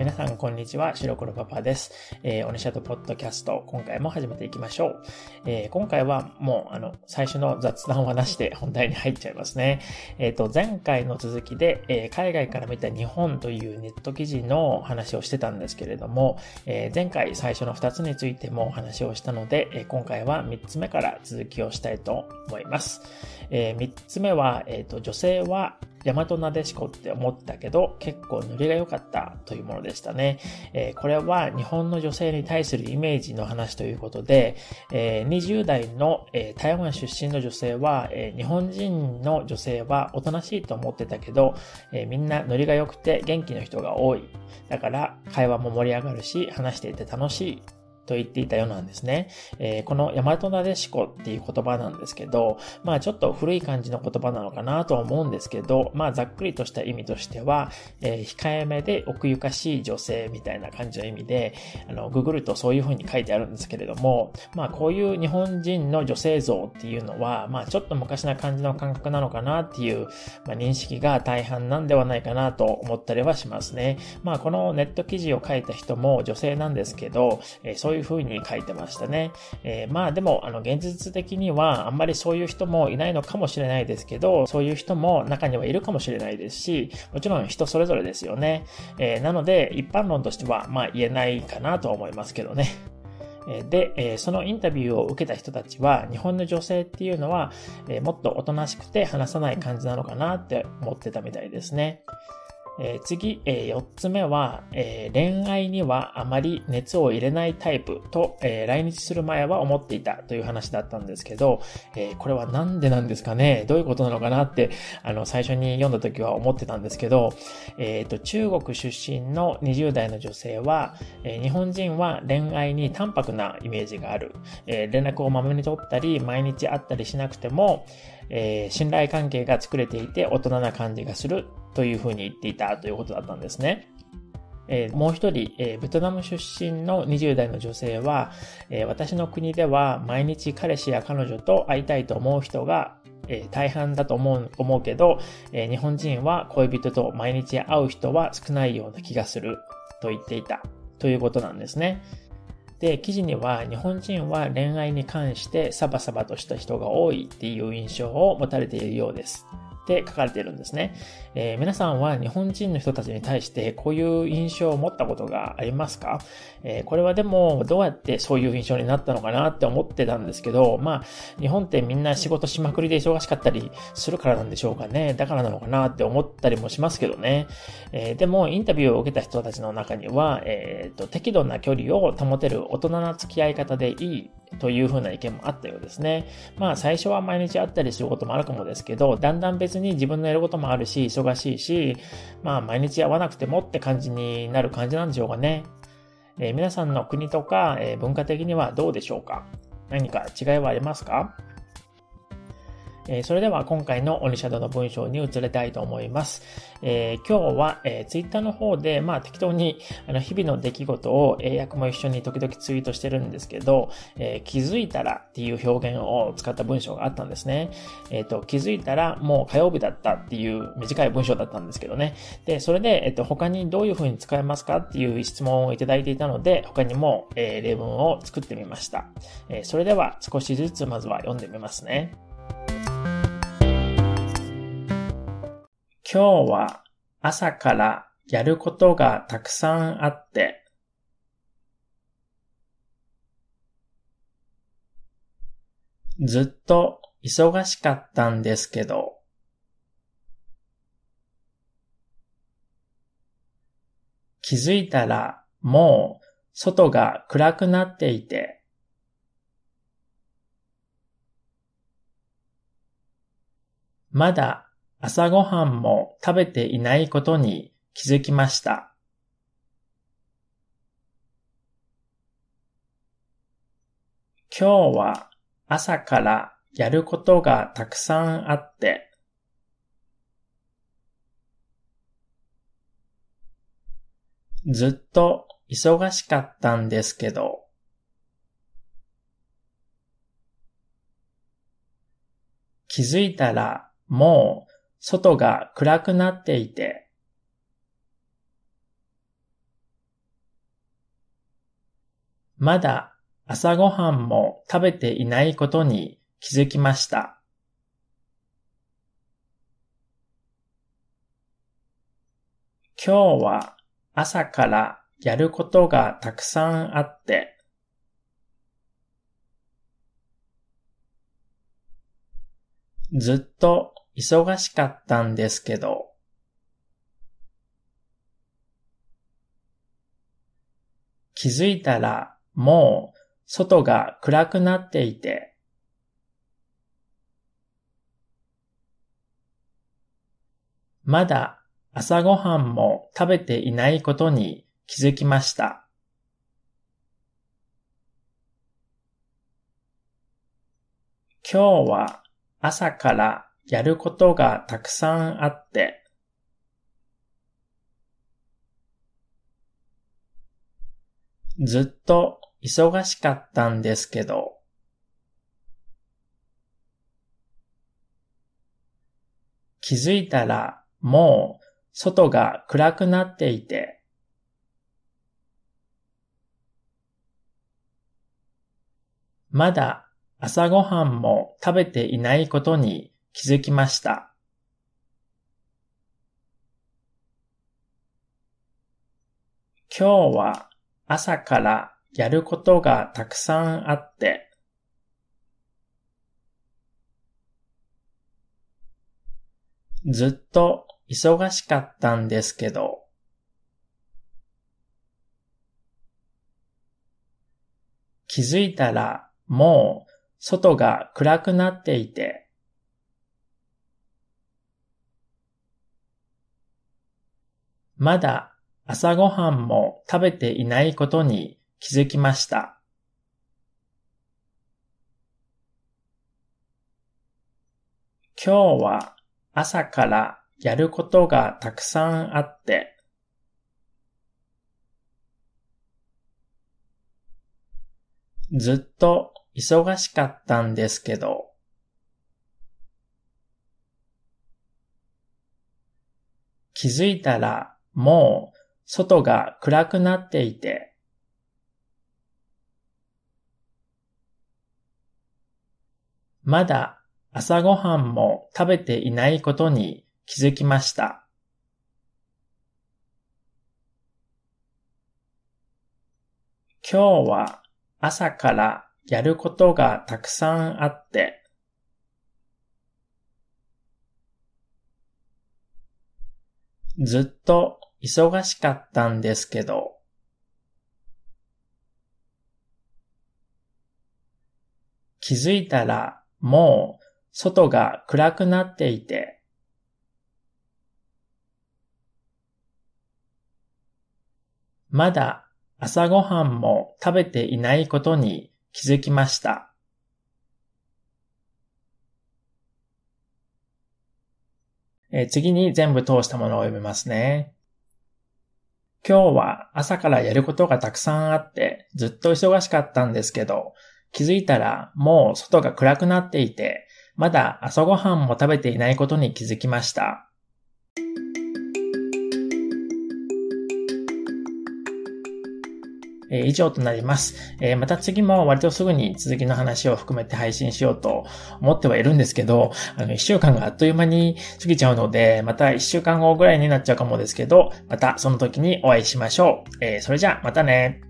皆さん、こんにちは。白黒パパです。えー、オネシャドポッドキャスト、今回も始めていきましょう。えー、今回はもう、あの、最初の雑談はなしで本題に入っちゃいますね。えっ、ー、と、前回の続きで、えー、海外から見た日本というネット記事の話をしてたんですけれども、えー、前回最初の2つについてもお話をしたので、えー、今回は3つ目から続きをしたいと思います。えー、3つ目は、えっ、と、女性は大和なでしこって思ったけど、結構ノリが良かったというものでしたね。えー、これは日本の女性に対するイメージの話ということで、えー、20代の、えー、台湾出身の女性は、え日本人の女性はおとなしいと思ってたけど、えみんなノリが良くて元気の人が多い。だから会話も盛り上がるし、話していて楽しいと言っていたようなんですね。えー、この大和なでしこっていう言葉なんですけど、まあちょっと古い感じの言葉なのかなと思うんですけど、まあざっくりとした意味としては、えー、控えめで奥ゆかしい女性みたいな感じの意味で、あの、ググるとそういう風に書いてあるんですけれども、まあこういう日本人の女性像っていうのは、まあちょっと昔な感じの感覚なのかなっていう、まあ、認識が大半なんではないかなと思ったりはしますね。まあこのネット記事を書いた人も女性なんですけど、えー、そういういう風に書いてましたね。えー、まあでも、あの、現実的にはあんまりそういう人もいないのかもしれないですけど、そういう人も中にはいるかもしれないですし、もちろん人それぞれですよね。えー、なので、一般論としては、まあ言えないかなと思いますけどね。で、そのインタビューを受けた人たちは、日本の女性っていうのは、もっとおとなしくて話さない感じなのかなって思ってたみたいですね。えー、次、えー、4つ目は、えー、恋愛にはあまり熱を入れないタイプと、え来日する前は思っていたという話だったんですけど、えこれはなんでなんですかね？どういうことなのかなって、あの、最初に読んだ時は思ってたんですけど、えっ、と、中国出身の20代の女性は、え日本人は恋愛に淡白なイメージがある。え連絡をまめに取ったり、毎日会ったりしなくても、え、信頼関係が作れていて大人な感じがするというふうに言っていたということだったんですね。えー、もう一人、えー、ベトナム出身の20代の女性は、えー、私の国では毎日彼氏や彼女と会いたいと思う人が、え大半だと思う思うけど、え日本人は恋人と毎日会う人は少ないような気がすると言っていたということなんですね。で、記事には日本人は恋愛に関してサバサバとした人が多いっていう印象を持たれているようです。って書かれているんですね。えー、皆さんは日本人の人たちに対してこういう印象を持ったことがありますか、えー、これはでもどうやってそういう印象になったのかなって思ってたんですけど、まあ、日本ってみんな仕事しまくりで忙しかったりするからなんでしょうかね。だからなのかなって思ったりもしますけどね。えー、でも、インタビューを受けた人たちの中には、えっ、と、適度な距離を保てる大人な付き合い方でいいというふうな意見もあったようですね。まあ最初は毎日会ったりすることもあるかもですけど、だんだん別に自分のやることもあるし、忙しいし、まあ毎日会わなくてもって感じになる感じなんでしょうかね。えー、皆さんの国とか、えー、文化的にはどうでしょうか何か違いはありますか？えそれでは今回のオニシャドの文章に移れたいと思います。えー、今日は、えー、ツイッターの方で、まあ適当にあの日々の出来事を英訳も一緒に時々ツイートしてるんですけど、えー、気づいたらっていう表現を使った文章があったんですね。えっ、と、気づいたらもう火曜日だったっていう短い文章だったんですけどね。で、それで、えっ、と、他にどういう風に使えますかっていう質問をいただいていたので、他にも、え例文を作ってみました。えそれでは少しずつまずは読んでみますね。今日は朝からやることがたくさんあって、ずっと忙しかったんですけど、気づいたらもう外が暗くなっていて、まだ朝ごはんも食べていないことに気づきました。今日は朝からやることがたくさんあって、ずっと忙しかったんですけど、気づいたらもう外が暗くなっていて、まだ朝ごはんも食べていないことに気づきました。今日は朝からやることがたくさんあって、ずっと忙しかったんですけど、気づいたらもう外が暗くなっていて、まだ朝ごはんも食べていないことに気づきました。今日は朝からやることがたくさんあって、ずっと忙しかったんですけど、気づいたらもう外が暗くなっていて、まだ朝ごはんも食べていないことに気づきました。今日は朝からやることがたくさんあって、ずっと忙しかったんですけど、気づいたらもう外が暗くなっていて、まだ朝ごはんも食べていないことに気づきました。今日は朝からやることがたくさんあって、ずっと忙しかったんですけど、気づいたらもう外が暗くなっていて、まだ朝ごはんも食べていないことに気づきました。今日は朝からやることがたくさんあって、ずっと忙しかったんですけど、気づいたらもう外が暗くなっていて、まだ朝ごはんも食べていないことに気づきました。え次に全部通したものを読みますね。今日は朝からやることがたくさんあってずっと忙しかったんですけど、気づいたらもう外が暗くなっていて、まだ朝ごはんも食べていないことに気づきました。えー、以上となります。えー、また次も割とすぐに続きの話を含めて配信しようと思ってはいるんですけど、あの、一週間があっという間に過ぎちゃうので、また一週間後ぐらいになっちゃうかもですけど、またその時にお会いしましょう。えー、それじゃあ、またね。